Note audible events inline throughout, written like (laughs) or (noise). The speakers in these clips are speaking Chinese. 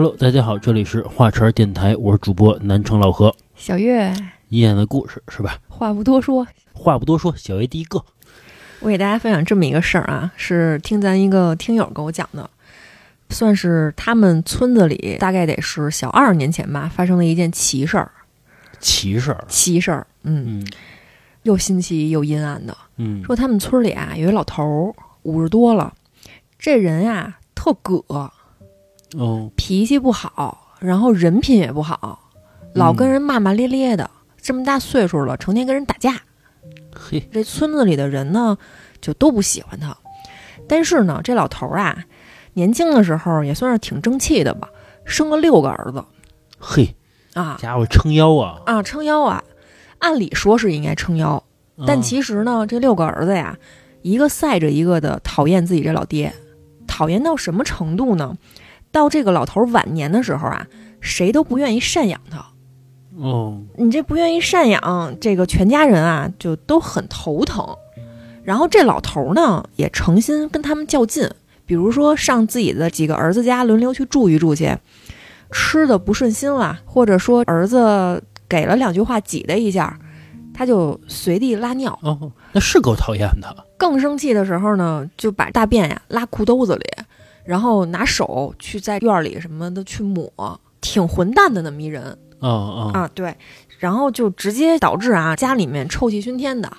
Hello，大家好，这里是画茬电台，我是主播南城老何。小月，一样的故事是吧？话不多说，话不多说，小月第一个。我给大家分享这么一个事儿啊，是听咱一个听友给我讲的，算是他们村子里大概得是小二十年前吧，发生了一件奇事儿。奇事儿，奇事儿，嗯，嗯又新奇又阴暗的。嗯，说他们村里啊有一老头儿，五十多了，这人呀特葛，哦，脾气不好，然后人品也不好，老跟人骂骂咧咧的。这么大岁数了，成天跟人打架。嘿，这村子里的人呢，就都不喜欢他。但是呢，这老头儿啊，年轻的时候也算是挺争气的吧，生了六个儿子嘿，啊家伙撑腰啊！啊，撑腰啊。按理说是应该撑腰，但嗯其实呢，这六个儿子呀，一个赛着一个的讨厌自己这老爹，讨厌到什么程度呢？到这个老头儿晚年的时候啊，谁都不愿意赡养他。哦，你这不愿意赡养，这个全家人啊就都很头疼。然后这老头儿呢也诚心跟他们较劲，比如说上自己的几个儿子家轮流去住一住去，吃的不顺心了，或者说儿子给了两句话挤他一下，他就随地拉尿。哦，那是够讨厌的。更生气的时候呢，就把大便呀拉裤兜子里，然后拿手去在院里什么的去抹，挺混蛋的那么一人。哦哦，啊，对，然后就直接导致啊家里面臭气熏天的，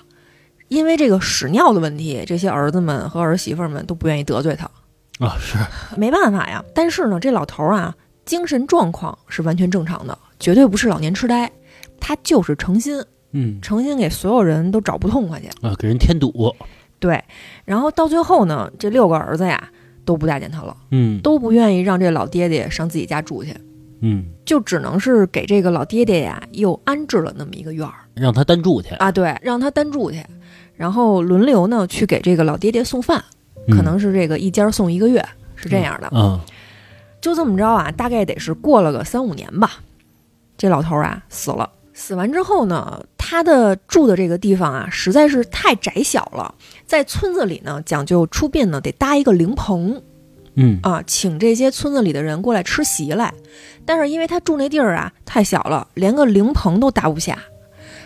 因为这个屎尿的问题，这些儿子们和儿媳妇们都不愿意得罪他，啊是，没办法呀。但是呢，这老头儿啊，精神状况是完全正常的，绝对不是老年痴呆，他就是诚心，嗯。诚心给所有人都找不痛快去。啊，给人添堵。对，然后到最后呢，这六个儿子呀都不待见他了，嗯都不愿意让这老爹爹上自己家住去，嗯，就只能是给这个老爹爹呀又安置了那么一个院儿。让他单住去。啊，对，让他单住去，然后轮流呢去给这个老爹爹送饭，可能是这个一家送一个月，是这样的。嗯就这么着啊，大概得是过了个三五年吧，这老头儿啊死了。死完之后呢，他的住的这个地方啊，实在是太窄小了，在村子里呢讲究出殡呢得搭一个灵棚嗯啊，请这些村子里的人过来吃席来。但是因为他住那地儿啊太小了，连个灵棚都搭不下，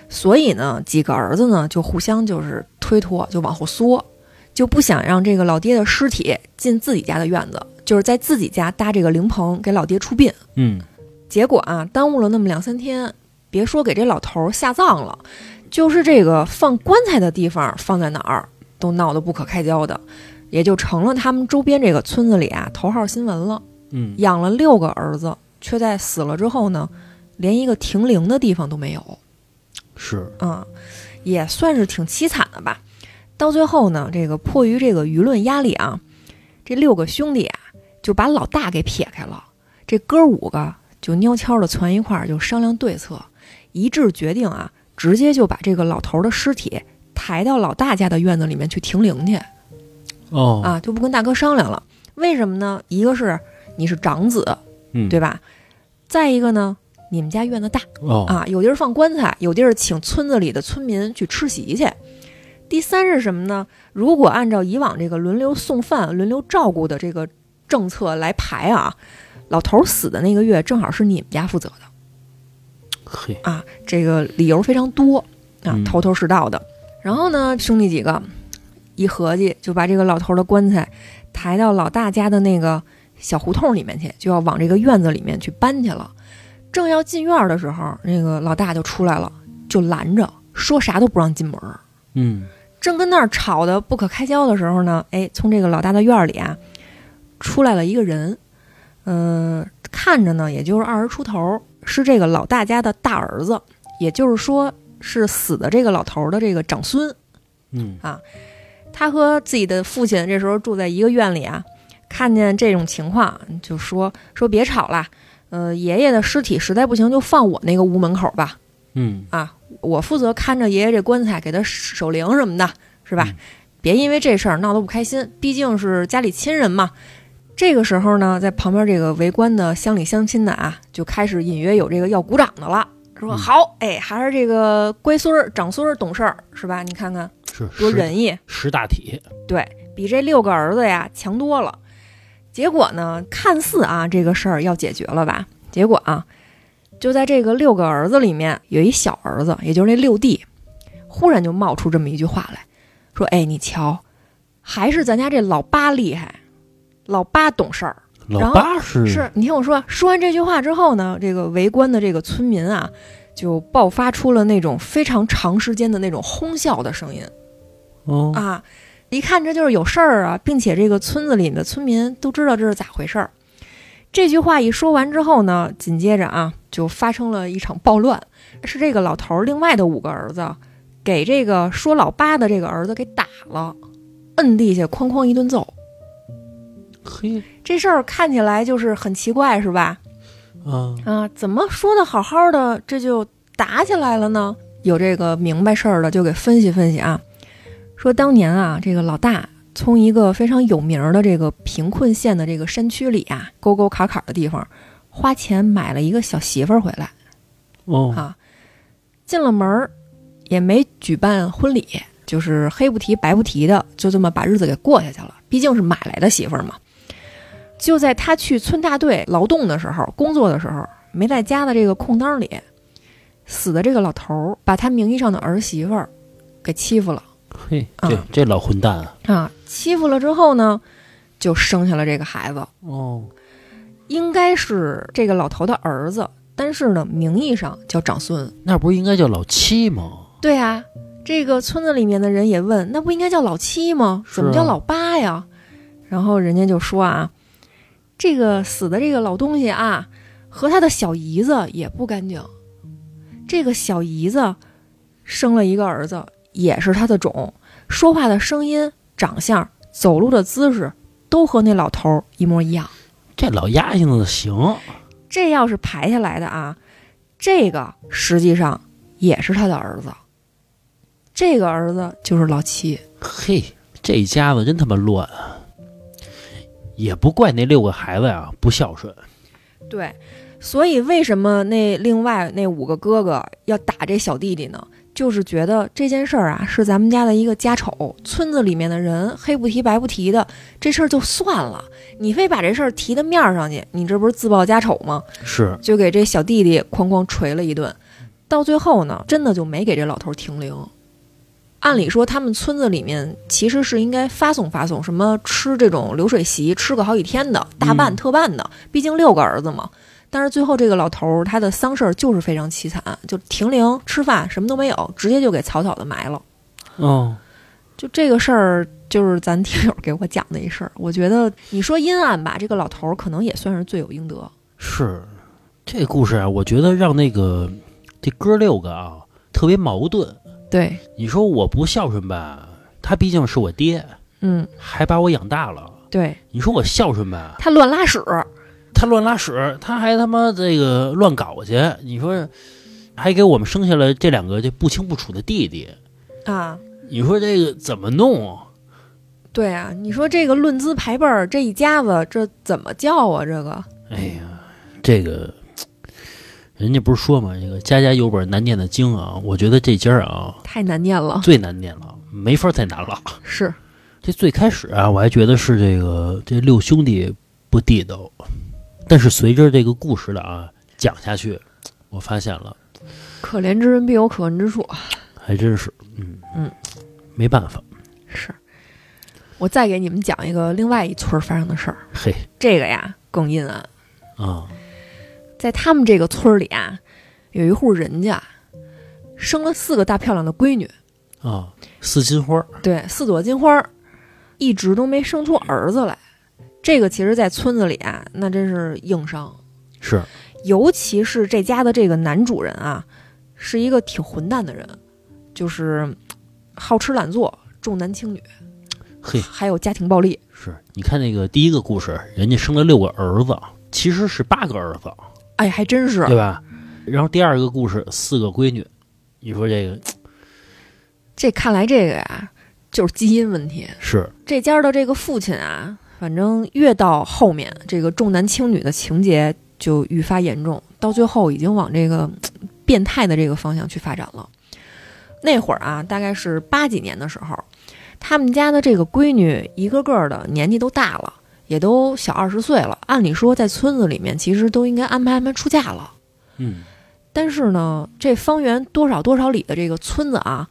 所以呢，几个儿子呢就互相就是推脱，就往后缩，就不想让这个老爹的尸体进自己家的院子，就是在自己家搭这个灵棚给老爹出殡。嗯结果啊，耽误了那么两三天，别说给这老头儿下葬了，就是这个放棺材的地方放在哪儿，都闹得不可开交的，也就成了他们周边这个村子里啊头号新闻了。嗯，养了六个儿子，却在死了之后呢，连一个停灵的地方都没有。是。啊、也算是挺凄惨的吧。到最后呢，这个迫于这个舆论压力啊，这六个兄弟啊就把老大给撇开了，这哥五个就蔫悄的攒一块儿，就商量对策，一致决定啊，直接就把这个老头儿的尸体抬到老大家的院子里面去停灵去哦，啊，就不跟大哥商量了。为什么呢？一个是你是长子，嗯，对吧？再一个呢，你们家院子大。哦，啊，有地儿放棺材，有地儿请村子里的村民去吃席去。第三是什么呢？如果按照以往这个轮流送饭、轮流照顾的这个政策来排啊，老头儿死的那个月正好是你们家负责的嘿，啊，这个理由非常多啊嗯，头头是道的。然后呢，兄弟几个一合计，就把这个老头儿的棺材抬到老大家的那个小胡同里面去，就要往这个院子里面去搬去了。正要进院儿的时候，那个老大就出来了，就拦着，说啥都不让进门儿。嗯正跟那儿吵得不可开交的时候呢，哎，从这个老大的院儿里啊，出来了一个人，嗯、看着呢也就是二十出头，是这个老大家的大儿子，也就是说是死的这个老头儿的这个长孙。嗯啊他和自己的父亲这时候住在一个院里啊，看见这种情况，就说说别吵了，呃，爷爷的尸体实在不行就放我那个屋门口吧，嗯啊，我负责看着爷爷这棺材，给他守灵什么的，是吧？嗯别因为这事儿闹得不开心，毕竟是家里亲人嘛。这个时候呢，在旁边这个围观的乡里乡亲的啊，就开始隐约有这个要鼓掌的了，说嗯好，哎，还是这个乖孙儿、长孙儿懂事儿，是吧？你看看是多仁义，识大体，对比这六个儿子呀强多了。结果呢，看似啊这个事儿要解决了吧？结果啊，就在这个六个儿子里面，有一小儿子，也就是那六弟，忽然就冒出这么一句话来，说：“哎，你瞧，还是咱家这老八厉害，老八懂事儿。”老八是是你听我说，说完这句话之后呢，这个围观的这个村民啊，就爆发出了那种非常长时间的那种哄笑的声音哦，啊！一看这就是有事儿啊，并且这个村子里的村民都知道这是咋回事儿。这句话一说完之后呢，紧接着啊，就发生了一场暴乱，是这个老头儿另外的五个儿子给这个说老八的这个儿子给打了，摁地下哐哐一顿揍。嘿这事儿看起来就是很奇怪，是吧？啊，啊，怎么说的好好的，这就打起来了呢？有这个明白事儿的就给分析分析啊，说当年啊，这个老大从一个非常有名儿的这个贫困县的这个山区里啊，沟沟坎坎的地方，花钱买了一个小媳妇儿回来哦，啊，进了门儿也没举办婚礼，就是黑不提白不提的，就这么把日子给过下去了。毕竟是买来的媳妇儿嘛。就在他去村大队劳动的时候，工作的时候，没在家的这个空当里，死的这个老头儿把他名义上的儿媳妇儿给欺负了嘿，啊这这老混蛋啊，啊！欺负了之后呢，就生下了这个孩子，哦，应该是这个老头的儿子，但是呢，名义上叫长孙。那不是应该叫老七吗？对啊，这个村子里面的人也问，那不应该叫老七吗？怎么叫老八呀？然后人家就说啊，这个死的这个老东西啊，和他的小姨子也不干净。这个小姨子生了一个儿子，也是他的种，说话的声音、长相、走路的姿势都和那老头儿一模一样。这老丫性子行，这要是排下来的啊，这个实际上也是他的儿子。这个儿子就是老七。嘿，这家子真他妈乱啊！也不怪那六个孩子呀不孝顺，对，所以为什么那另外那五个哥哥要打这小弟弟呢？就是觉得这件事儿啊是咱们家的一个家丑，村子里面的人黑不提白不提的，这事儿就算了，你非把这事儿提到面儿上去，你这不是自曝家丑吗？是就给这小弟弟哐哐捶了一顿，到最后呢，真的就没给这老头儿停灵。按理说，他们村子里面其实是应该发送发送，什么吃这种流水席，吃个好几天的，大办嗯特办的，毕竟六个儿子嘛。但是最后这个老头儿他的丧事儿就是非常凄惨，就停灵吃饭什么都没有，直接就给草草的埋了。哦，就这个事儿，就是咱听友给我讲的一事儿。我觉得你说阴暗吧，这个老头儿可能也算是罪有应得。是这故事啊，我觉得让那个这哥六个啊特别矛盾。对，你说我不孝顺吧，他毕竟是我爹，嗯，还把我养大了。对你说我孝顺吧，他乱拉屎，他乱拉屎，他还他妈这个乱搞去。你说还给我们生下了这两个这不清不楚的弟弟，啊，你说这个怎么弄？对啊，你说这个论资排辈儿，这一家子这怎么叫啊？这个，哎呀，这个人家不是说嘛，这个家家有本难念的经啊。我觉得这家啊太难念了。最难念了，没法再难了。是，这最开始啊，我还觉得是这个这六兄弟不地道，但是随着这个故事的啊讲下去，我发现了可怜之人必有可恨之处。还真是，嗯嗯，没办法，是，我再给你们讲一个另外一村儿发生的事儿。嘿这个呀更阴暗，啊，在他们这个村儿里啊，有一户人家生了四个大漂亮的闺女，啊，四金花儿对，四朵金花儿，一直都没生出儿子来。这个其实，在村子里啊，那真是硬伤。是尤其是这家的这个男主人啊，是一个挺混蛋的人，就是嗯好吃懒做、重男轻女，嘿还有家庭暴力。是，你看那个第一个故事，人家生了六个儿子，其实是八个儿子，哎，还真是对吧？然后第二个故事四个闺女，你说这个这看来这个呀，就是基因问题。是这家的这个父亲啊，反正越到后面，这个重男轻女的情节就愈发严重，到最后已经往这个变态的这个方向去发展了。那会儿啊，大概是八几年的时候，他们家的这个闺女一个个的年纪都大了，也都小二十岁了，按理说在村子里面其实都应该安排安排出嫁了。嗯，但是呢，这方圆多少多少里的这个村子啊，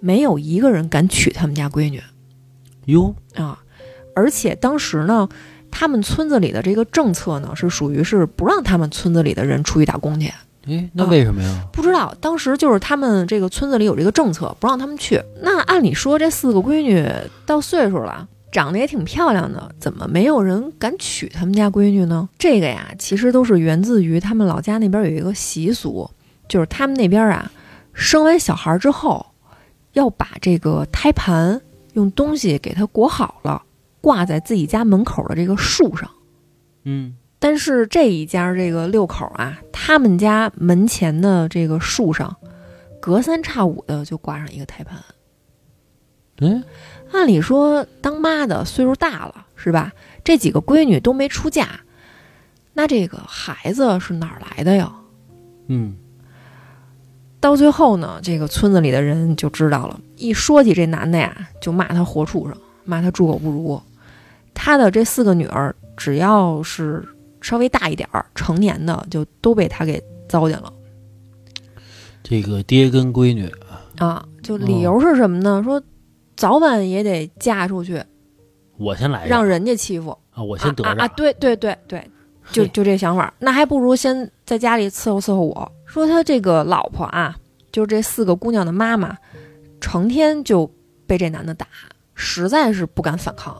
没有一个人敢娶他们家闺女哟，啊。而且当时呢，他们村子里的这个政策呢，是属于是不让他们村子里的人出去打工去。哎，那为什么呀？不知道，当时就是他们这个村子里有这个政策，不让他们去。那按理说，这四个闺女到岁数了，长得也挺漂亮的，怎么没有人敢娶他们家闺女呢？这个呀，其实都是源自于他们老家那边有一个习俗，就是他们那边啊，生完小孩之后，要把这个胎盘用东西给它裹好了，挂在自己家门口的这个树上。嗯，但是这一家这个六口啊，他们家门前的这个树上，隔三差五的就挂上一个胎盘。哎，按理说，当妈的岁数大了，是吧？这几个闺女都没出嫁，那这个孩子是哪儿来的呀？嗯，到最后呢，这个村子里的人就知道了，一说起这男的呀，就骂他活畜生，骂他猪狗不如。他的这四个女儿，只要是稍微大一点儿、成年的，就都被他给糟践了这个爹跟闺女，啊！就理由是什么呢？说早晚也得嫁出去，我先来让人家欺负。啊，我先得着啊！对对对对，就就这想法，那还不如先在家里伺候伺候我。说他这个老婆啊，就是这四个姑娘的妈妈，成天就被这男的打，实在是不敢反抗，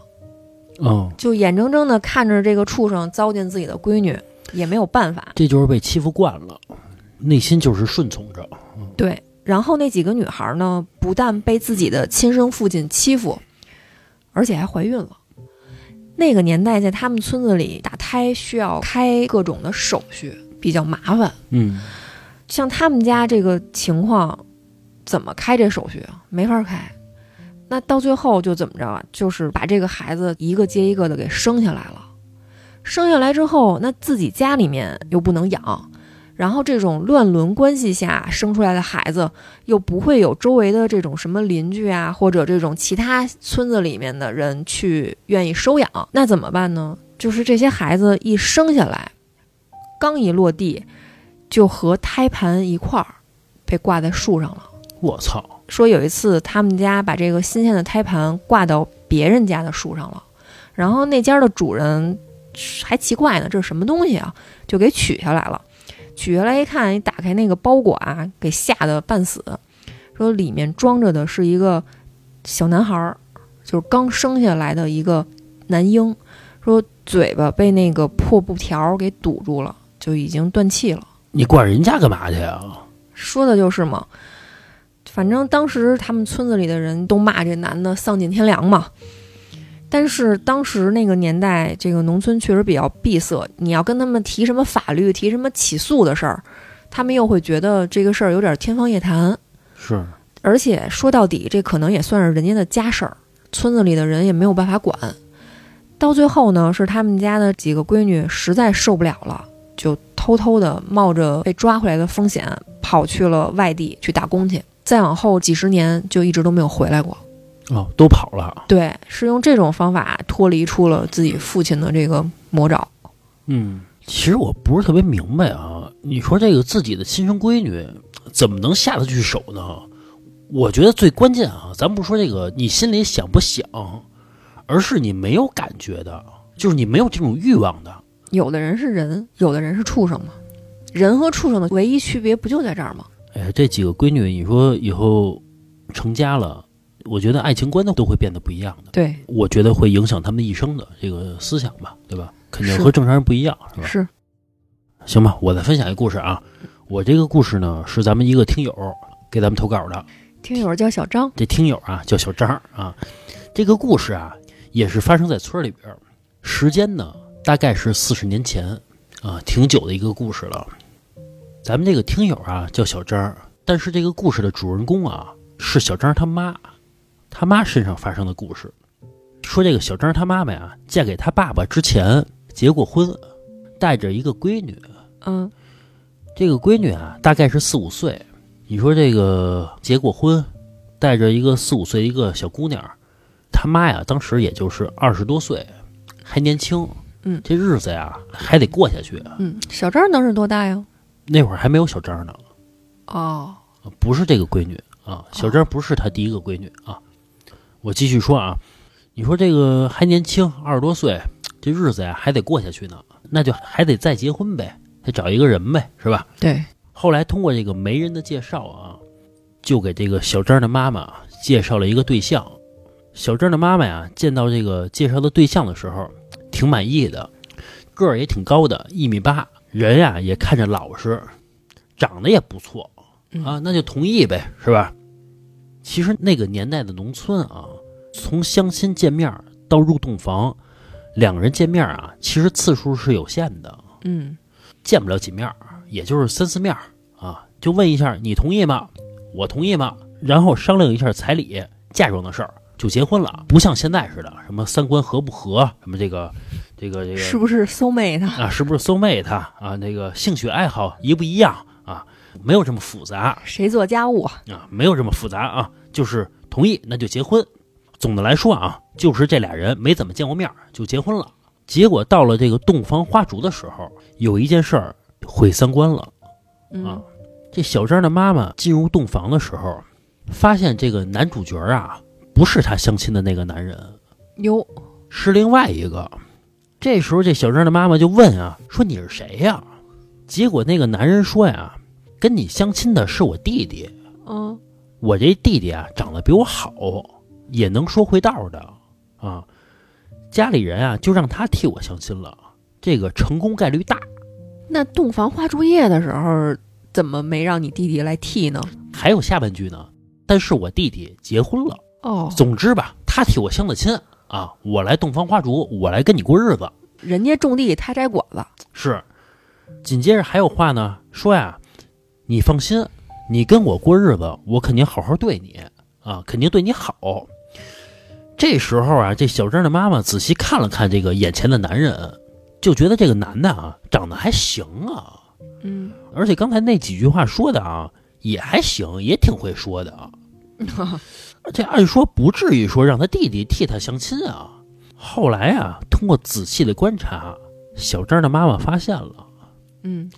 嗯，就眼睁睁的看着这个畜生糟践自己的闺女，也没有办法。这就是被欺负惯了，内心就是顺从着。对，然后那几个女孩呢，不但被自己的亲生父亲欺负，而且还怀孕了。那个年代，在他们村子里打胎需要开各种的手续，比较麻烦。嗯，像他们家这个情况，怎么开这手续啊？没法开。那到最后就怎么着啊？就是把这个孩子一个接一个的给生下来了。生下来之后，那自己家里面又不能养，然后这种乱伦关系下生出来的孩子，又不会有周围的这种什么邻居啊，或者这种其他村子里面的人去愿意收养，那怎么办呢？就是这些孩子一生下来，刚一落地，就和胎盘一块儿被挂在树上了。我操，说有一次他们家把这个新鲜的胎盘挂到别人家的树上了，然后那家的主人还奇怪呢，这是什么东西啊？就给取下来了。取下来一看，一打开那个包裹啊，给吓得半死。说里面装着的是一个小男孩儿，就是刚生下来的一个男婴。说嘴巴被那个破布条给堵住了，就已经断气了。你管人家干嘛去啊？说的就是嘛。反正当时他们村子里的人都骂这男的丧尽天良嘛。但是当时那个年代，这个农村确实比较闭塞，你要跟他们提什么法律、提什么起诉的事儿，他们又会觉得这个事儿有点天方夜谭。是，而且说到底，这可能也算是人家的家事儿，村子里的人也没有办法管。到最后呢，是他们家的几个闺女实在受不了了，就偷偷的冒着被抓回来的风险，跑去了外地去打工去。再往后几十年，就一直都没有回来过。哦，都跑了。对，是用这种方法脱离出了自己父亲的这个魔爪。嗯，其实我不是特别明白啊，你说这个自己的亲生闺女怎么能下得去手呢？我觉得最关键啊，咱不说这个你心里想不想，而是你没有感觉的，就是你没有这种欲望的。有的人是人，有的人是畜生嘛。人和畜生的唯一区别不就在这儿吗？哎，这几个闺女，你说以后成家了，我觉得爱情观都都会变得不一样的。对，我觉得会影响他们一生的这个思想吧，对吧？肯定和正常人不一样，是吧？是，行吧，我再分享一个故事啊。我这个故事呢，是咱们一个听友给咱们投稿的。听友叫小张，这听友啊叫小张啊。这个故事啊，也是发生在村里边，时间呢大概是四十年前啊，挺久的一个故事了。咱们这个听友啊叫小张，但是这个故事的主人公啊是小张他妈，他妈身上发生的故事。说这个小张他妈妈呀，嫁给他爸爸之前结过婚，带着一个闺女。嗯，这个闺女啊，大概是四五岁。你说这个结过婚，带着一个四五岁的一个小姑娘，他妈呀，当时也就是二十多岁，还年轻，嗯这日子呀还得过下去。嗯，小张能是多大呀？那会儿还没有小张呢，哦，不是这个闺女啊，小张不是他第一个闺女啊。我继续说啊，你说这个还年轻，二十多岁，这日子呀还得过下去呢，那就还得再结婚呗，再找一个人呗，是吧？对，后来通过这个媒人的介绍啊，就给这个小张的妈妈介绍了一个对象。小张的妈妈呀，见到这个介绍的对象的时候，挺满意的，个儿也挺高的，一米八，人呀也看着老实，长得也不错啊，那就同意呗，是吧？其实那个年代的农村啊，从相亲见面到入洞房，两个人见面啊，其实次数是有限的，嗯见不了几面儿，也就是三四面儿啊，就问一下你同意吗？我同意吗？然后商量一下彩礼、嫁妆的事儿，就结婚了。不像现在似的，什么三观合不合，什么这个这个这个是不是 soul mate？啊，是不是 soul mate 啊？那个兴趣爱好一不一样啊？没有这么复杂谁做家务？啊，没有这么复杂啊，就是同意那就结婚。总的来说啊，就是这俩人没怎么见过面儿就结婚了。结果到了这个洞房花烛的时候，有一件事儿毁三观了。嗯啊，这小张的妈妈进入洞房的时候，发现这个男主角啊，不是她相亲的那个男人，哟，是另外一个。这时候，这小张的妈妈就问啊，说你是谁呀？结果那个男人说呀，跟你相亲的是我弟弟，嗯我这弟弟啊长得比我好，也能说会道的啊。家里人啊就让他替我相亲了，这个成功概率大。那洞房花烛夜的时候，怎么没让你弟弟来替呢？还有下半句呢，但是我弟弟结婚了。哦，总之吧，他替我相的亲啊，我来洞房花烛，我来跟你过日子。人家种地，他摘果子。是，紧接着还有话呢，说呀，你放心，你跟我过日子，我肯定好好对你啊，肯定对你好。这时候啊，这小张的妈妈仔细看了看这个眼前的男人，就觉得这个男的啊长得还行啊，嗯，而且刚才那几句话说的啊也还行，也挺会说的啊。(laughs) 这按说不至于说让他弟弟替他相亲啊。后来啊，通过仔细的观察，小张的妈妈发现了，嗯，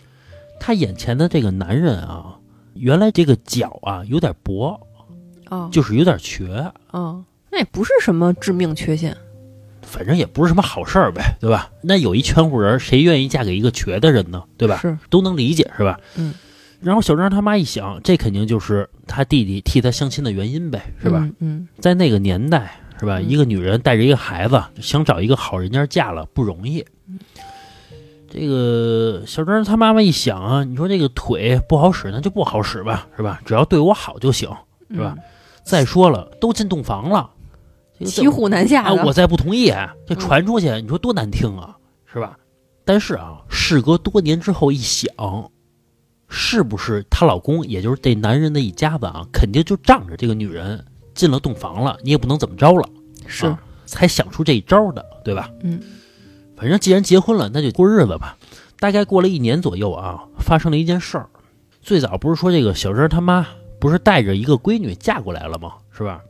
他眼前的这个男人啊，原来这个脚啊有点薄，哦，就是有点瘸，哦，那也不是什么致命缺陷。反正也不是什么好事儿呗，对吧？那有一全乎人，谁愿意嫁给一个瘸的人呢？对吧？是，都能理解是吧？嗯。然后小张他妈一想，这肯定就是他弟弟替他相亲的原因呗，是吧？嗯？嗯，在那个年代，是吧？嗯一个女人带着一个孩子，想找一个好人家嫁了不容易。这个小张他妈妈一想啊，你说这个腿不好使，那就不好使吧，是吧？只要对我好就行。嗯是吧？再说了，都进洞房了，这个骑虎难下啊，我再不同意，这嗯传出去，你说多难听啊，是吧？但是啊，事隔多年之后一想，是不是她老公，也就是这男人的一家子啊，肯定就仗着这个女人进了洞房了，你也不能怎么着了，是，啊才想出这一招的，对吧？嗯，反正既然结婚了，那就过日子吧。大概过了一年左右啊，发生了一件事儿。最早不是说这个小珍他妈不是带着一个闺女嫁过来了吗？是吧？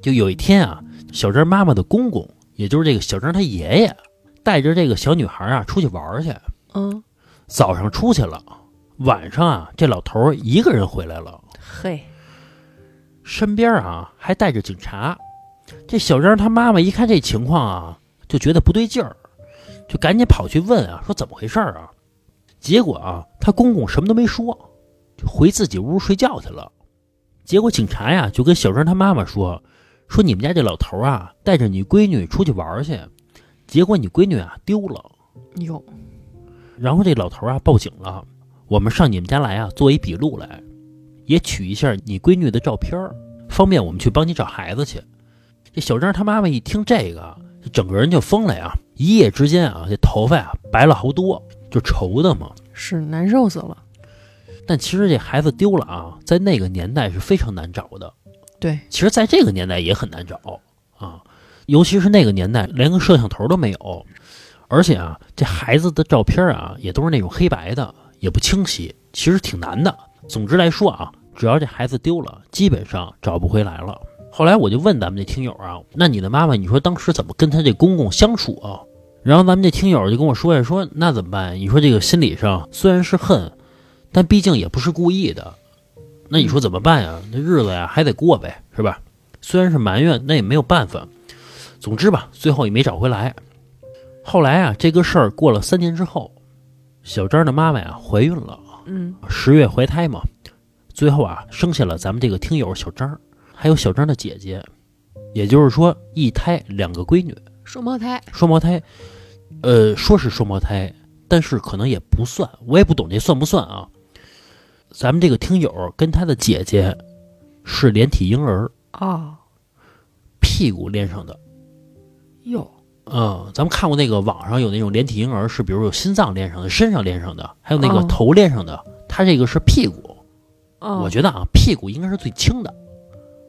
就有一天啊，小张妈妈的公公，也就是这个小张他爷爷，带着这个小女孩啊出去玩去。嗯，早上出去了，晚上啊，这老头儿一个人回来了，嘿，身边啊还带着警察。这小张他妈妈一看这情况啊，就觉得不对劲儿，就赶紧跑去问啊，说怎么回事儿啊？结果啊，他公公什么都没说，就回自己屋睡觉去了。结果警察呀就跟小张他妈妈说，说你们家这老头啊带着你闺女出去玩儿去，结果你闺女啊丢了。哟，然后这老头啊报警了，我们上你们家来啊做一笔录来，也取一下你闺女的照片儿，方便我们去帮你找孩子去。这小张他妈妈一听这个，这整个人就疯了呀！一夜之间啊，这头发呀白了好多，就愁的嘛。是难受死了。但其实这孩子丢了啊，在那个年代是非常难找的。对，其实在这个年代也很难找啊，尤其是那个年代连个摄像头都没有，而且啊，这孩子的照片啊也都是那种黑白的，也不清晰，其实挺难的。总之来说啊，只要这孩子丢了，基本上找不回来了。后来我就问咱们这听友啊，那你的妈妈，你说当时怎么跟她这公公相处啊？然后咱们这听友就跟我说呀，说那怎么办？你说这个心理上虽然是恨，但毕竟也不是故意的，那你说怎么办呀？那日子呀还得过呗，是吧？虽然是埋怨，那也没有办法。总之吧，最后也没找回来。后来啊，这个事儿过了三年之后，小张的妈妈呀怀孕了，嗯十月怀胎嘛，最后啊生下了咱们这个听友小张，还有小张的姐姐，也就是说一胎两个闺女，双胞胎，双胞胎。呃，说是双胞胎，但是可能也不算，我也不懂这算不算啊。咱们这个听友跟他的姐姐是连体婴儿，啊屁股连上的。哟，嗯，咱们看过那个网上有那种连体婴儿，是比如有心脏连上的、身上连上的，还有那个哦头连上的。他这个是屁股，哦我觉得啊，屁股应该是最轻的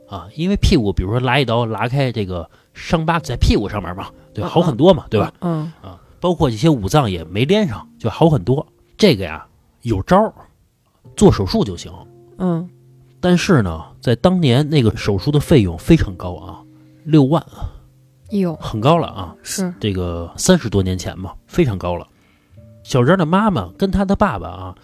啊，因为屁股，比如说拉一刀拉开这个伤疤在屁股上面嘛，对好很多嘛，对吧？？嗯啊，包括一些五脏也没连上，就好很多。这个呀，有招儿，做手术就行。嗯但是呢，在当年那个手术的费用非常高啊，六万，哟，很高了啊。是这个三十多年前嘛，非常高了。小张的妈妈跟他的爸爸啊，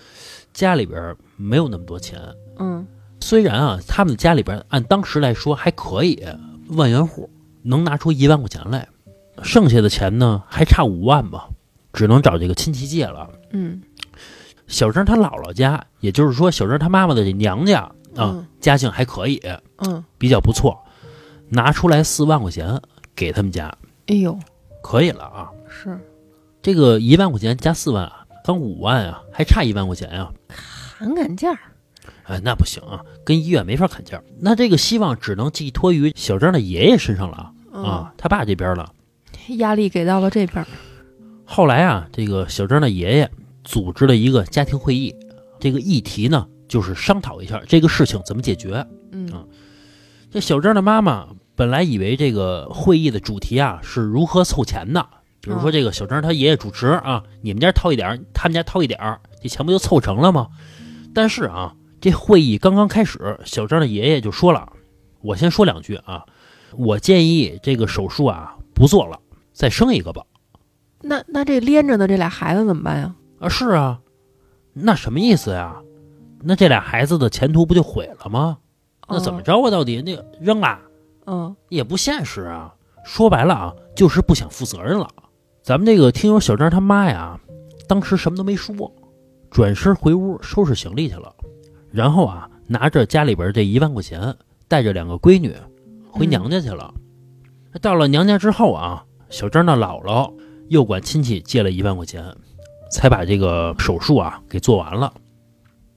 家里边没有那么多钱。嗯虽然啊，他们家里边按当时来说还可以，万元户能拿出一万块钱来，剩下的钱呢还差五万吧，只能找这个亲戚借了。嗯小张他姥姥家，也就是说小张他妈妈的娘家啊，嗯家境还可以，嗯，比较不错，拿出来四万块钱给他们家，哎呦，可以了啊。是这个一万块钱加四万啊，刚五万啊，还差一万块钱呀、砍砍价儿，哎，那不行啊，跟医院没法砍价。那这个希望只能寄托于小张的爷爷身上了啊，他爸这边了。嗯，压力给到了这边儿，后来啊，这个小张的爷爷组织了一个家庭会议，这个议题呢就是商讨一下这个事情怎么解决。嗯啊这小张的妈妈本来以为这个会议的主题啊是如何凑钱的，比如说这个小张他爷爷主持啊，你们家掏一点儿，他们家掏一点儿，这钱不就凑成了吗？但是啊，这会议刚刚开始，小张的爷爷就说了：“我先说两句啊，我建议这个手术啊不做了，再生一个吧。”那那这连着的这俩孩子怎么办呀？啊，是啊，那什么意思呀？那这俩孩子的前途不就毁了吗？那怎么着啊？到底那个扔了嗯？也不现实啊。说白了啊，就是不想负责任了。咱们这个听友小张他妈呀，当时什么都没说，转身回屋收拾行李去了，然后啊，拿着家里边这一万块钱，带着两个闺女回娘家去了。到了娘家之后啊，小张的姥姥又管亲戚借了一万块钱，才把这个手术啊给做完了。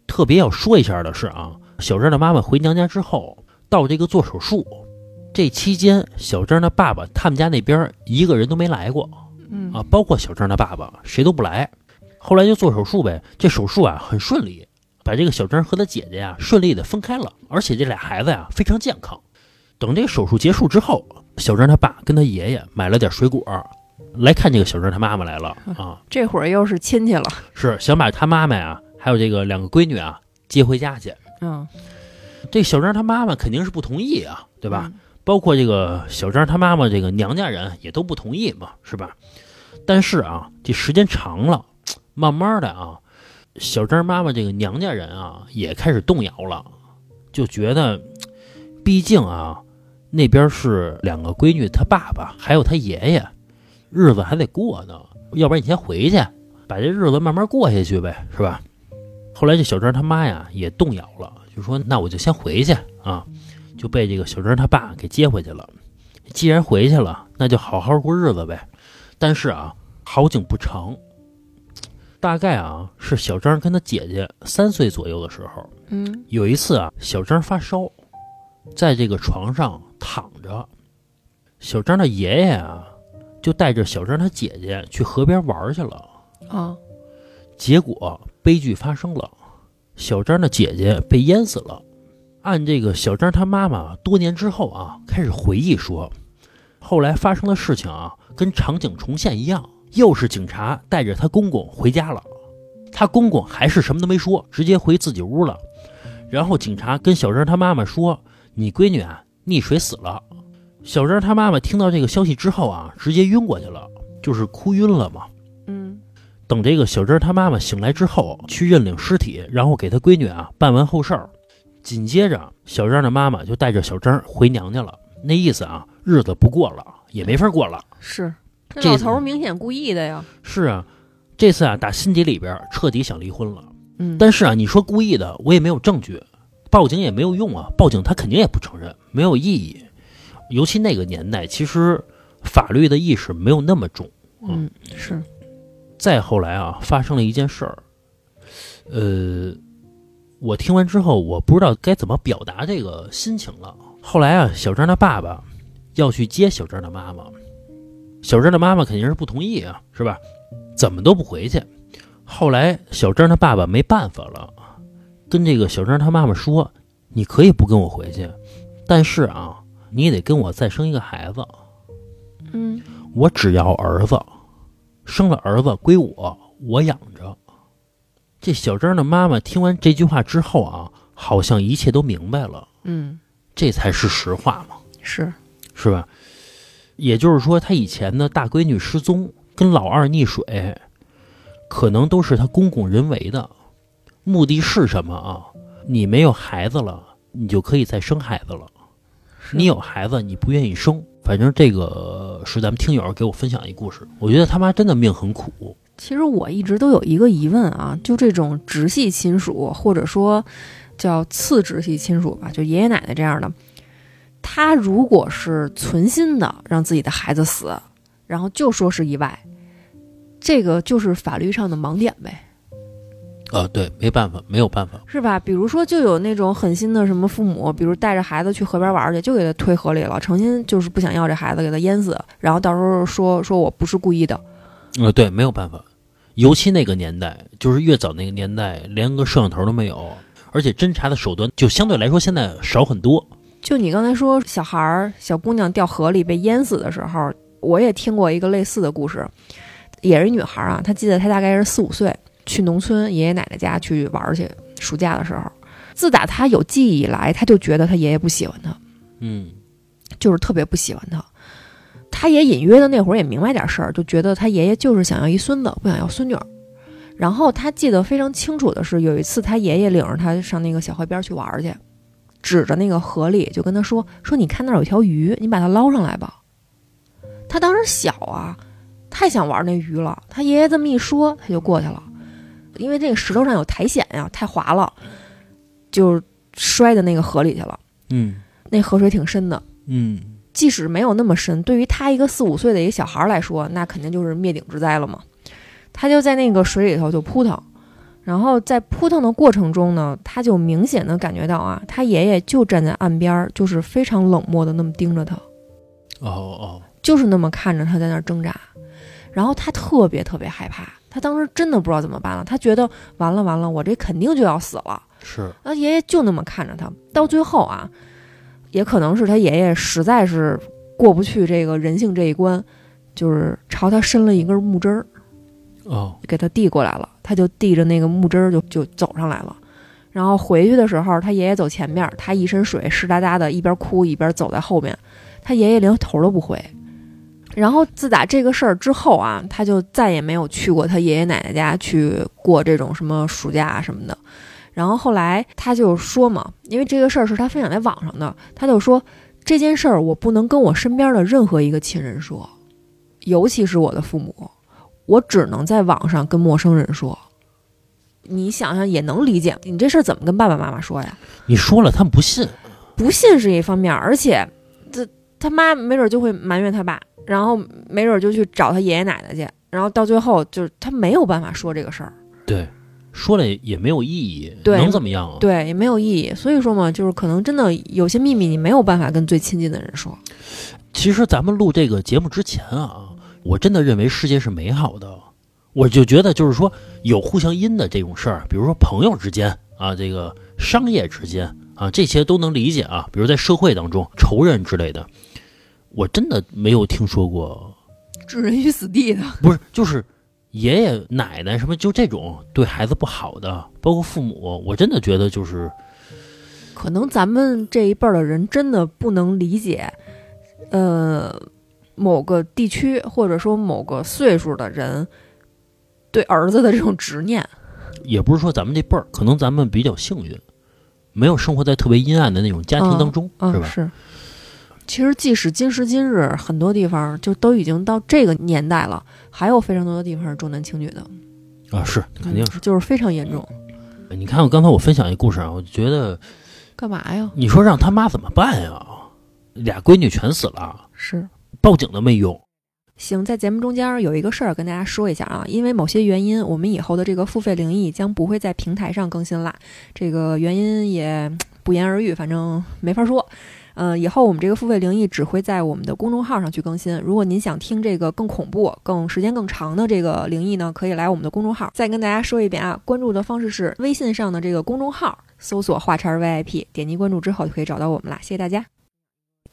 特别要说一下的是啊，小张的妈妈回娘家之后，到这个做手术这期间，小张的爸爸他们家那边一个人都没来过嗯啊，包括小张的爸爸谁都不来。后来就做手术呗，这手术啊很顺利，把这个小张和他姐姐呀、顺利的分开了，而且这俩孩子呀非常健康。等这个手术结束之后，小张他爸跟他爷爷买了点水果来看这个小张他妈妈来了 (laughs) 啊，这会儿又是亲戚了，是想把他妈妈呀还有这个两个闺女啊接回家去。嗯，这小张他妈妈肯定是不同意啊，对吧？嗯？包括这个小张他妈妈这个娘家人也都不同意嘛，是吧？但是啊，这时间长了，慢慢的啊，小张妈妈这个娘家人啊也开始动摇了，就觉得，毕竟啊，那边是两个闺女，她爸爸还有她爷爷，日子还得过呢，要不然你先回去，把这日子慢慢过下去呗，是吧？后来这小张他妈呀也动摇了，就说那我就先回去啊。就被这个小张他爸给接回去了。既然回去了，那就好好过日子呗。但是啊，好景不长，大概啊是小张跟他姐姐三岁左右的时候，嗯有一次啊，小张发烧，在这个床上躺着，小张的爷爷啊就带着小张他姐姐去河边玩去了。啊结果悲剧发生了，小张的姐姐被淹死了。按这个小张他妈妈多年之后啊，开始回忆说，后来发生的事情啊，跟场景重现一样，又是警察带着他公公回家了，他公公还是什么都没说，直接回自己屋了。然后警察跟小张他妈妈说：“你闺女啊，溺水死了。”小张他妈妈听到这个消息之后啊，直接晕过去了。就是哭晕了嘛。嗯等这个小珍她妈妈醒来之后，去认领尸体，然后给她闺女啊办完后事儿。紧接着，小珍的妈妈就带着小珍回娘家了。那意思啊，日子不过了，也没法过了。是，这这老头儿明显故意的呀。是啊，这次啊，打心底里边彻底想离婚了。嗯，但是啊，你说故意的，我也没有证据，报警也没有用啊，报警他肯定也不承认，没有意义。尤其那个年代，其实法律的意识没有那么重。嗯是，再后来啊，发生了一件事儿，呃，我听完之后，我不知道该怎么表达这个心情了。后来啊，小张的爸爸要去接小张的妈妈，小张的妈妈肯定是不同意啊，是吧？怎么都不回去。后来小张他爸爸没办法了，跟这个小张他妈妈说：“你可以不跟我回去，但是啊，你也得跟我再生一个孩子。嗯我只要儿子，生了儿子归我，我养着。”这小张的妈妈听完这句话之后啊，好像一切都明白了，嗯这才是实话嘛，是，是吧？也就是说，他以前的大闺女失踪，跟老二溺水，可能都是他公公人为的。目的是什么啊？你没有孩子了，你就可以再生孩子了。是你有孩子，你不愿意生，反正这个是咱们听友给我分享一故事。我觉得他妈真的命很苦。其实我一直都有一个疑问啊，就这种直系亲属，或者说叫次直系亲属吧，就爷爷奶奶这样的，他如果是存心的让自己的孩子死，然后就说是意外，这个就是法律上的盲点呗，呃，对，没办法，没有办法。是吧？比如说，就有那种狠心的什么父母，比如带着孩子去河边玩去，就给他推河里了，诚心就是不想要这孩子，给他淹死，然后到时候说说我不是故意的，呃，对，没有办法。尤其那个年代，就是越早那个年代，连个摄像头都没有，而且侦查的手段就相对来说现在少很多。就你刚才说小孩儿、小姑娘掉河里被淹死的时候，我也听过一个类似的故事，也是一女孩儿啊，她记得她大概是四五岁，去农村爷爷奶奶家去玩儿去，暑假的时候，自打他有记忆以来，他就觉得他爷爷不喜欢他，嗯就是特别不喜欢他。他也隐约的那会儿也明白点事儿，就觉得他爷爷就是想要一孙子，不想要孙女儿。然后他记得非常清楚的是，有一次他爷爷领着他上那个小河边去玩儿去，指着那个河里就跟他说：“说你看那儿有条鱼，你把它捞上来吧。”他当时小啊，太想玩那鱼了。他爷爷这么一说，他就过去了，因为这个石头上有苔藓呀，太滑了，就摔到那个河里去了。嗯那河水挺深的，嗯即使没有那么深，对于他一个四五岁的一个小孩儿来说，那肯定就是灭顶之灾了嘛。他就在那个水里头就扑腾，然后在扑腾的过程中呢，他就明显的感觉到啊，他爷爷就站在岸边儿，就是非常冷漠的那么盯着他，哦哦，就是那么看着他在那儿挣扎，然后他特别特别害怕，他当时真的不知道怎么办了，他觉得完了完了，我这肯定就要死了。是他爷爷就那么看着他，到最后啊，也可能是他爷爷实在是过不去这个人性这一关，就是朝他伸了一根木枝儿，哦给他递过来了，他就递着那个木枝儿就就走上来了。然后回去的时候，他爷爷走前面，他一身水湿哒哒的，一边哭一边走在后面，他爷爷连头都不回。然后自打这个事儿之后啊，他就再也没有去过他爷爷奶奶家去过这种什么暑假啊什么的。然后后来他就说嘛，因为这个事儿是他分享在网上的，他就说这件事儿我不能跟我身边的任何一个亲人说，尤其是我的父母，我只能在网上跟陌生人说。你想想也能理解，你这事儿怎么跟爸爸妈妈说呀？你说了他们不信。不信是一方面，而且这他妈没准就会埋怨他爸，然后没准就去找他爷爷奶奶去，然后到最后就是他没有办法说这个事儿。对，说了也没有意义，对能怎么样啊？对，也没有意义。所以说嘛，就是可能真的有些秘密你没有办法跟最亲近的人说。其实咱们录这个节目之前啊，我真的认为世界是美好的，我就觉得就是说有互相阴的这种事儿，比如说朋友之间啊，这个商业之间啊，这些都能理解啊。比如在社会当中，仇人之类的，我真的没有听说过，置人于死地的，不是就是爷爷奶奶什么就这种对孩子不好的，包括父母，我真的觉得就是可能咱们这一辈儿的人真的不能理解，呃，某个地区或者说某个岁数的人对儿子的这种执念。也不是说咱们这辈儿，可能咱们比较幸运，没有生活在特别阴暗的那种家庭当中，嗯，是吧？是。其实，即使今时今日，很多地方就都已经到这个年代了，还有非常多的地方是重男轻女的，啊，是肯定是。就是非常严重。你看，我刚才我分享一故事啊，我就觉得，干嘛呀？你说让他妈怎么办呀？俩闺女全死了，是报警都没用。行，在节目中间有一个事儿跟大家说一下啊，因为某些原因，我们以后的这个付费灵异将不会在平台上更新啦。这个原因也不言而喻，反正没法说。嗯，以后我们这个付费灵异只会在我们的公众号上去更新。如果您想听这个更恐怖、更时间更长的这个灵异呢，可以来我们的公众号。再跟大家说一遍啊，关注的方式是微信上的这个公众号，搜索“画叉 VIP”，点击关注之后就可以找到我们啦。谢谢大家。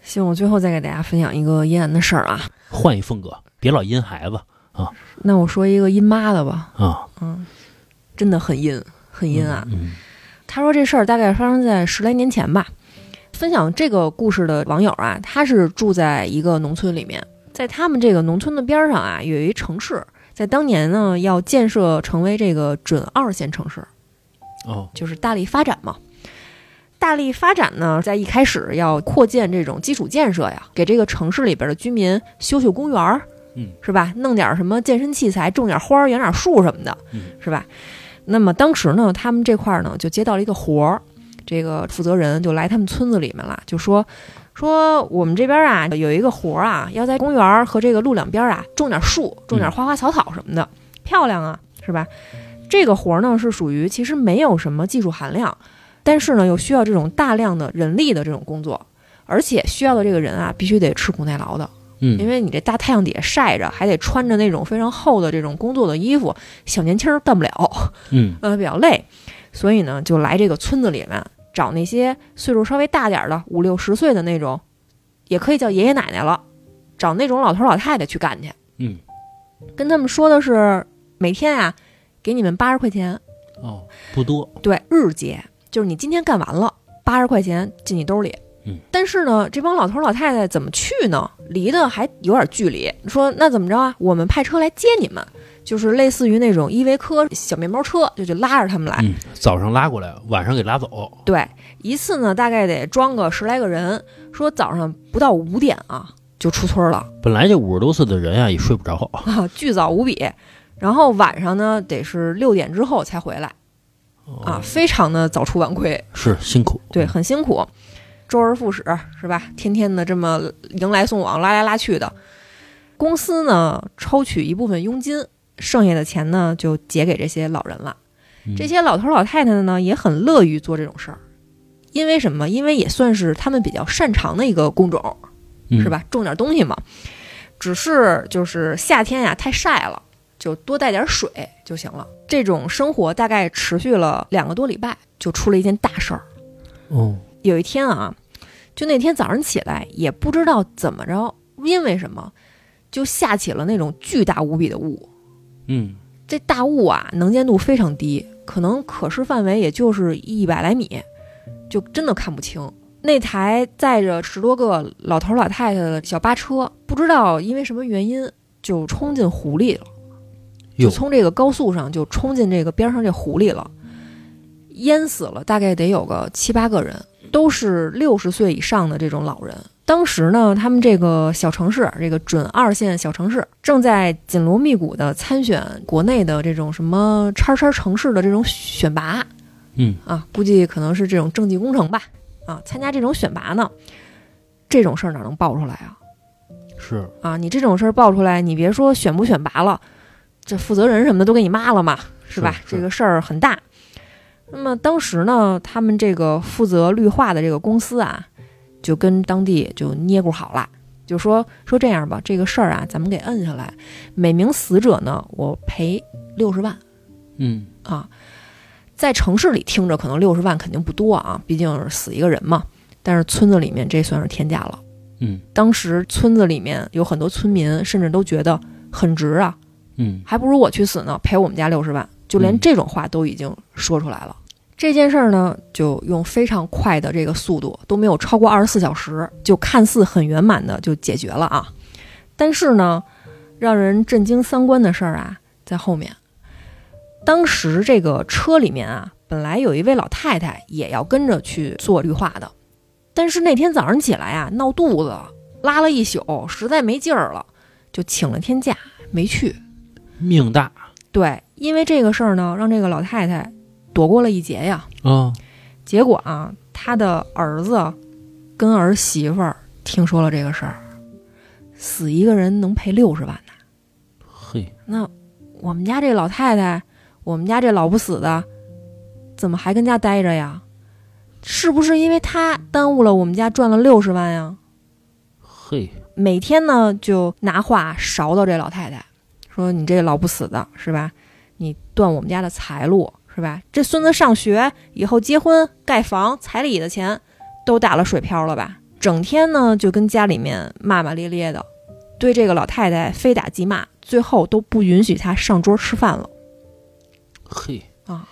行，我最后再给大家分享一个阴暗的事儿啊，换一风格，别老阴孩子啊那我说一个阴妈的吧，啊，嗯，真的很阴，很阴暗。嗯，他说这事儿大概发生在十来年前吧。分享这个故事的网友啊，他是住在一个农村里面，在他们这个农村的边儿上啊，有一城市，在当年呢要建设成为这个准二线城市，哦，就是大力发展嘛。大力发展呢，在一开始要扩建这种基础建设呀，给这个城市里边的居民修修公园儿，嗯，是吧？弄点什么健身器材，种点花儿，养点树什么的，嗯是吧？那么当时呢，他们这块儿呢就接到了一个活儿，这个负责人就来他们村子里面了，就说说我们这边啊有一个活儿啊，要在公园儿和这个路两边儿啊种点树，种点花花草草什么的，漂亮啊，是吧？这个活儿呢是属于其实没有什么技术含量，但是呢又需要这种大量的人力的这种工作，而且需要的这个人啊必须得吃苦耐劳的，嗯，因为你这大太阳底下晒着，还得穿着那种非常厚的这种工作的衣服，小年轻儿干不了，嗯呃，比较累，所以呢就来这个村子里面找那些岁数稍微大点儿的五六十岁的那种，也可以叫爷爷奶奶了，找那种老头老太太去干去，嗯，跟他们说的是每天啊给你们八十块钱，哦，不多，对，日结，就是你今天干完了，八十块钱进你兜里。嗯，但是呢，这帮老头老太太怎么去呢？离得还有点距离。说那怎么着啊？我们派车来接你们，就是类似于那种依维柯小面包车，就就拉着他们来。嗯，早上拉过来，晚上给拉走，对，一次呢大概得装个十来个人。说早上不到五点啊就出村了本来这五十多岁的人啊也睡不着，(laughs) 啊，巨早无比。然后晚上呢得是六点之后才回来啊，哦，非常的早出晚归。是辛苦，对，很辛苦，周而复始，是吧？天天的这么迎来送往，拉来拉去的。公司呢抽取一部分佣金，剩下的钱呢就结给这些老人了。嗯这些老头老太太呢也很乐于做这种事儿，因为什么？因为也算是他们比较擅长的一个工种，嗯是？吧？种点东西嘛。只是就是夏天呀太晒了，就多带点水就行了。这种生活大概持续了两个多礼拜，就出了一件大事儿。哦，有一天啊，就那天早上起来，也不知道怎么着，因为什么，就下起了那种巨大无比的雾。嗯，这大雾啊，能见度非常低，可能可视范围也就是一百来米，就真的看不清。那台载着十多个老头老太太的小巴车，不知道因为什么原因就冲进湖里了。就，从这个高速上就冲进这个边上这湖里了，淹死了大概得有个七八个人，都是六十岁以上的这种老人。当时呢，他们这个小城市，这个准二线小城市，正在紧锣密鼓的参选国内的这种什么叉叉城市的这种选拔嗯，啊，估计可能是这种政绩工程吧，啊，参加这种选拔呢，这种事儿哪能爆出来啊？是，啊，你这种事儿爆出来，你别说选不选拔了，这负责人什么的都给你骂了嘛，是吧？是这个事儿很大。那么当时呢，他们这个负责绿化的这个公司啊，就跟当地就捏咕好了，就说说这样吧，这个事儿啊，咱们给摁下来，每名死者呢，我赔六十万嗯，啊。在城市里听着可能六十万肯定不多啊，毕竟是死一个人嘛。但是村子里面这算是天价了。嗯，当时村子里面有很多村民，甚至都觉得很值啊，嗯，还不如我去死呢，赔我们家六十万。就连嗯这种话都已经说出来了。这件事儿呢，就用非常快的这个速度，都没有超过二十四小时，就看似很圆满的就解决了啊。但是呢，让人震惊三观的事儿啊，在后面。当时这个车里面啊，本来有一位老太太也要跟着去做绿化的，但是那天早上起来啊，闹肚子，拉了一宿，实在没劲儿了，就请了天假没去。命大对，因为这个事儿呢，让这个老太太躲过了一劫呀。啊，结果啊，他的儿子跟儿媳妇儿听说了这个事儿，死一个人能赔六十万呢。嘿，那我们家这老太太，我们家这老不死的，怎么还跟家待着呀？是不是因为他耽误了我们家赚了六十万呀？嘿，每天呢就拿话勺到这老太太，说你这老不死的是吧？你断我们家的财路是吧？这孙子上学以后结婚盖房彩礼的钱都打了水漂了吧？整天呢就跟家里面骂骂咧咧的，对这个老太太非打即骂，最后都不允许她上桌吃饭了。嘿啊，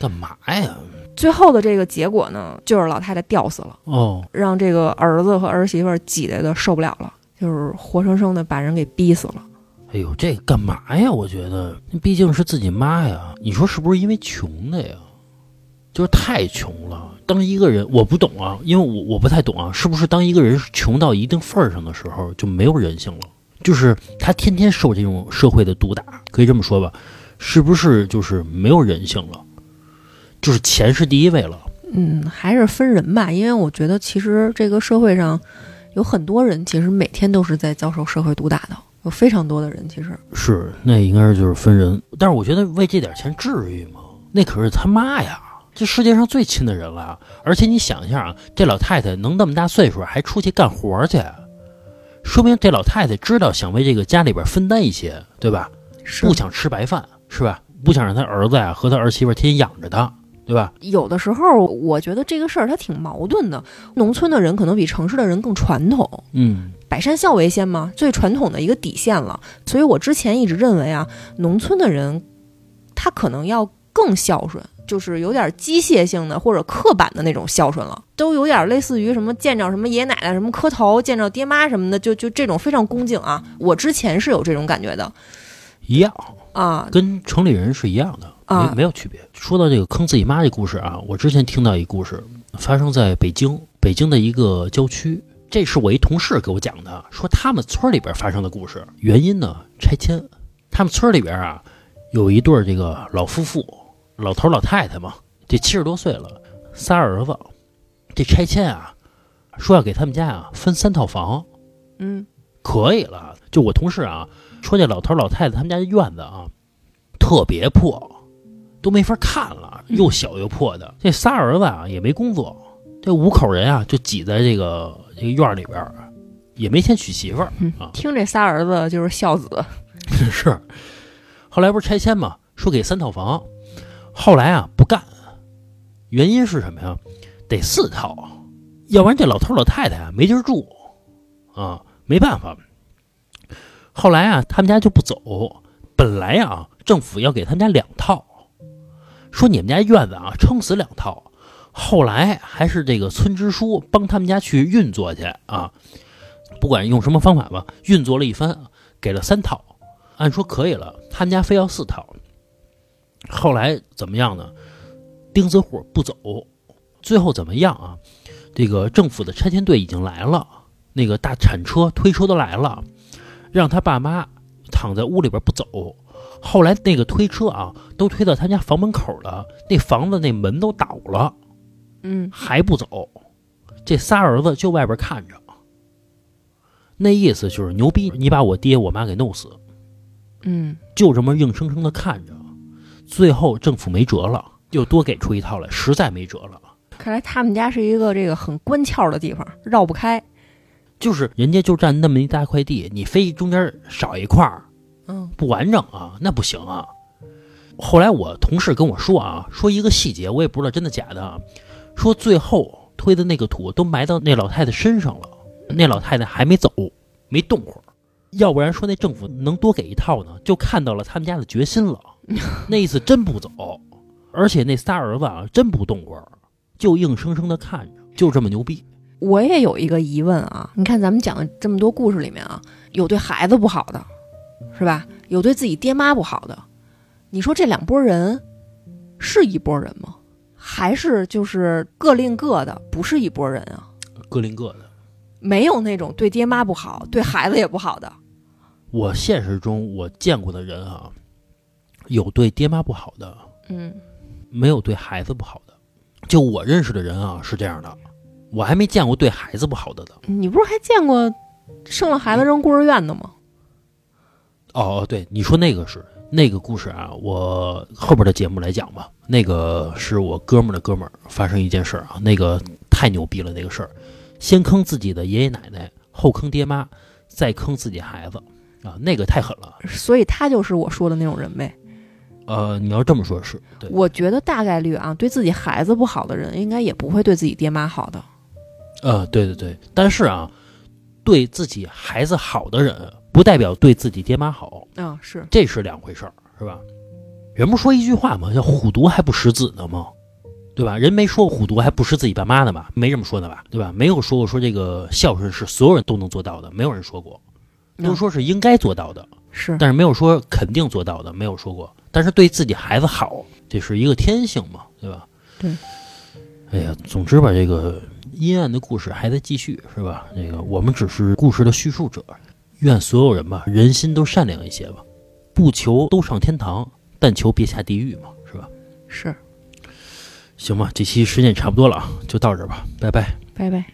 干嘛呀？最后的这个结果呢，就是老太太吊死了。哦，让这个儿子和儿媳妇儿挤得都受不了了，就是活生生的把人给逼死了。哎呦，这干嘛呀？我觉得那毕竟是自己妈呀，你说是不是因为穷的呀？就是太穷了。当一个人，我不懂啊，因为我我不太懂啊，是不是当一个人穷到一定份儿上的时候就没有人性了？就是他天天受这种社会的毒打，可以这么说吧？是不是就是没有人性了？就是钱是第一位了。嗯，还是分人吧，因为我觉得其实这个社会上有很多人，其实每天都是在遭受社会毒打的，有非常多的人其实。是，那应该是就是分人，但是我觉得为这点钱至于吗？那可是他妈呀，这世界上最亲的人了。而且你想一下啊，这老太太能那么大岁数还出去干活去，说明这老太太知道想为这个家里边分担一些，对吧？是不想吃白饭，是吧？不想让他儿子呀和他儿媳妇天天养着他，对吧？有的时候，我觉得这个事儿它挺矛盾的。农村的人可能比城市的人更传统，嗯，百善孝为先嘛，最传统的一个底线了。所以我之前一直认为啊，农村的人他可能要更孝顺，就是有点机械性的或者刻板的那种孝顺了，都有点类似于什么见着什么爷爷奶奶什么磕头，见着爹妈什么的，就就这种非常恭敬啊。我之前是有这种感觉的一样，啊，跟城里人是一样的，啊没没有区别。说到这个坑自己妈这故事啊，我之前听到一故事，发生在北京，北京的一个郊区。这是我一同事给我讲的，说他们村里边发生的故事。原因呢，拆迁。他们村里边啊，有一对儿这个老夫妇，老头老太太嘛，这七十多岁了，仨儿子。这拆迁啊，说要给他们家啊分三套房，嗯可以了。就我同事啊，说这老头老太太他们家的院子啊，特别破，都没法看了，又小又破的。这仨儿子啊也没工作，这五口人啊就挤在这个这个院儿里边儿，也没钱娶媳妇儿嗯啊。听这仨儿子就是孝子，(laughs) 是，后来不是拆迁嘛，说给三套房，后来啊不干，原因是什么呀？得四套，要不然这老头老太太啊没地儿住，啊没办法。后来啊，他们家就不走，本来啊政府要给他们家两套，说你们家院子啊撑死两套，后来还是这个村支书帮他们家去运作去啊，不管用什么方法吧，运作了一番，给了三套。按说可以了，他们家非要四套。后来怎么样呢？钉子户不走，最后怎么样啊？这个政府的拆迁队已经来了，那个大铲车、推车都来了，让他爸妈躺在屋里边不走。后来那个推车啊，都推到他家房门口了，那房子那门都倒了，嗯还不走。这仨儿子就外边看着，那意思就是牛逼，你把我爹我妈给弄死。嗯，就这么硬生生的看着，最后政府没辙了，又多给出一套来，实在没辙了。看来他们家是一个这个很关窍的地方，绕不开。就是人家就占那么一大块地，你非中间少一块儿嗯不完整啊，那不行啊。后来我同事跟我说啊，说一个细节，我也不知道真的假的啊，说最后推的那个土都埋到那老太太身上了，那老太太还没走，没动会儿。要不然说那政府能多给一套呢，就看到了他们家的决心了。(laughs) 那意思真不走，而且那仨儿子啊真不动会儿，就硬生生的看着，就这么牛逼。我也有一个疑问啊，你看咱们讲的这么多故事里面啊，有对孩子不好的，是吧？有对自己爹妈不好的，你说这两拨人是一拨人吗？还是就是各另各的，不是一拨人啊？各另各的。没有那种对爹妈不好、对孩子也不好的。我现实中我见过的人啊，有对爹妈不好的，嗯，没有对孩子不好的。就我认识的人啊，是这样的，我还没见过对孩子不好的的。你不是还见过生了孩子扔孤儿院的吗？哦哦，对，你说那个是那个故事啊，我后边的节目来讲吧。那个是我哥们儿的哥们儿发生一件事儿啊，那个太牛逼了，那个事儿，先坑自己的爷爷奶奶，后坑爹妈，再坑自己孩子啊，那个太狠了。所以他就是我说的那种人呗。呃，你要这么说，是对。我觉得大概率啊，对自己孩子不好的人，应该也不会对自己爹妈好的。呃，对对对，但是啊，对自己孩子好的人，不代表对自己爹妈好，啊、是这是两回事儿，是吧？人不说一句话吗？叫虎毒还不食子呢吗？对吧？人没说过虎毒还不食自己爸妈呢吧？没这么说的吧？对吧？没有说过说这个孝顺是所有人都能做到的，没有人说过，都说是应该做到的，是，但是没有说肯定做到的，没有说过。但是对自己孩子好，这是一个天性嘛，对吧？对。哎呀，总之吧，这个阴暗的故事还在继续，是吧？那个我们只是故事的叙述者，愿所有人吧，人心都善良一些吧，不求都上天堂，但求别下地狱嘛，是吧？是，行吧，这期时间也差不多了啊，就到这儿吧，拜拜。拜拜。拜